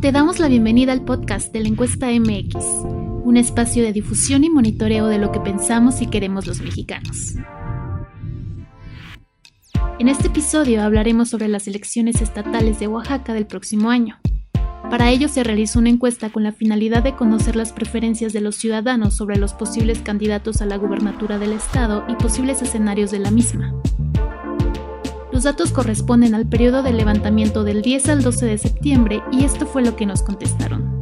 Te damos la bienvenida al podcast de la encuesta MX, un espacio de difusión y monitoreo de lo que pensamos y queremos los mexicanos. En este episodio hablaremos sobre las elecciones estatales de Oaxaca del próximo año. Para ello se realizó una encuesta con la finalidad de conocer las preferencias de los ciudadanos sobre los posibles candidatos a la gubernatura del estado y posibles escenarios de la misma. Los datos corresponden al periodo de levantamiento del 10 al 12 de septiembre y esto fue lo que nos contestaron.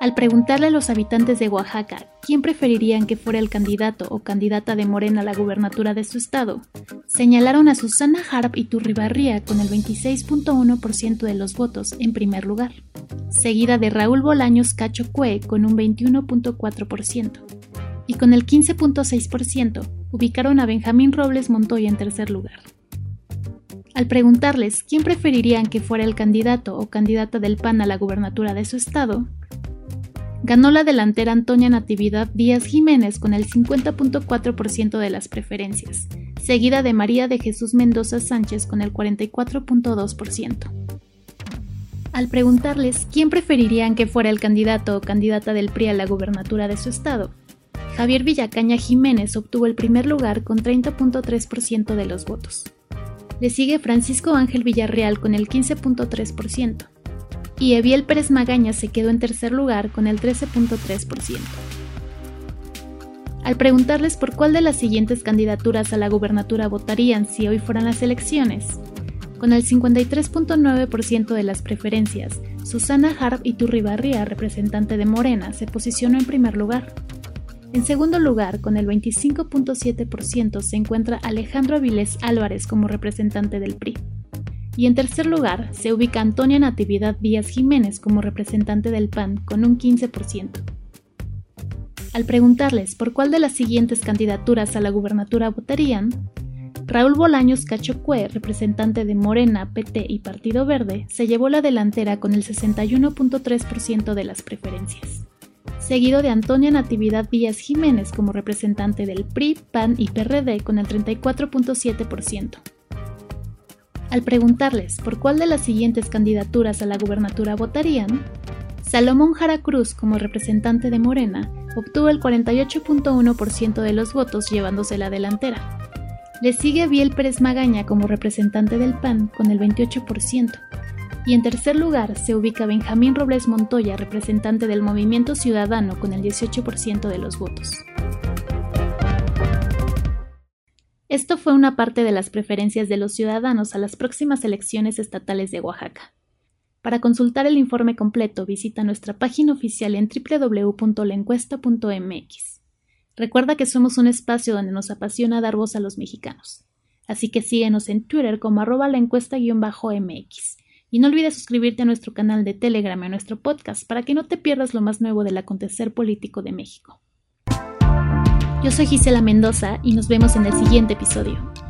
Al preguntarle a los habitantes de Oaxaca quién preferirían que fuera el candidato o candidata de Morena a la gubernatura de su estado, señalaron a Susana Harp y Turribarría con el 26.1% de los votos en primer lugar, seguida de Raúl Bolaños Cacho Cue con un 21.4%, y con el 15.6% ubicaron a Benjamín Robles Montoya en tercer lugar. Al preguntarles quién preferirían que fuera el candidato o candidata del PAN a la gubernatura de su estado, ganó la delantera Antonia Natividad Díaz Jiménez con el 50.4% de las preferencias, seguida de María de Jesús Mendoza Sánchez con el 44.2%. Al preguntarles quién preferirían que fuera el candidato o candidata del PRI a la gubernatura de su estado, Javier Villacaña Jiménez obtuvo el primer lugar con 30.3% de los votos. Le sigue Francisco Ángel Villarreal con el 15.3% y Eviel Pérez Magaña se quedó en tercer lugar con el 13.3%. Al preguntarles por cuál de las siguientes candidaturas a la gubernatura votarían si hoy fueran las elecciones, con el 53.9% de las preferencias, Susana Harp Iturribarría, representante de Morena, se posicionó en primer lugar. En segundo lugar, con el 25.7%, se encuentra Alejandro Avilés Álvarez como representante del PRI y en tercer lugar se ubica Antonia Natividad Díaz Jiménez como representante del PAN con un 15%. Al preguntarles por cuál de las siguientes candidaturas a la gubernatura votarían, Raúl Bolaños Cachocue, representante de Morena, PT y Partido Verde, se llevó la delantera con el 61.3% de las preferencias, seguido de Antonia Natividad Díaz Jiménez como representante del PRI, PAN y PRD con el 34.7%. Al preguntarles por cuál de las siguientes candidaturas a la gubernatura votarían, Salomón Jara Cruz, como representante de Morena, obtuvo el 48.1% de los votos llevándose la delantera. Le sigue Biel Pérez Magaña como representante del PAN con el 28%. Y en tercer lugar se ubica Benjamín Robles Montoya, representante del Movimiento Ciudadano con el 18% de los votos. Esto fue una parte de las preferencias de los ciudadanos a las próximas elecciones estatales de Oaxaca. Para consultar el informe completo, visita nuestra página oficial en www.lencuesta.mx. Recuerda que somos un espacio donde nos apasiona dar voz a los mexicanos. Así que síguenos en Twitter como arroba la encuesta-mx. Y no olvides suscribirte a nuestro canal de Telegram y a nuestro podcast para que no te pierdas lo más nuevo del acontecer político de México. Yo soy Gisela Mendoza y nos vemos en el siguiente episodio.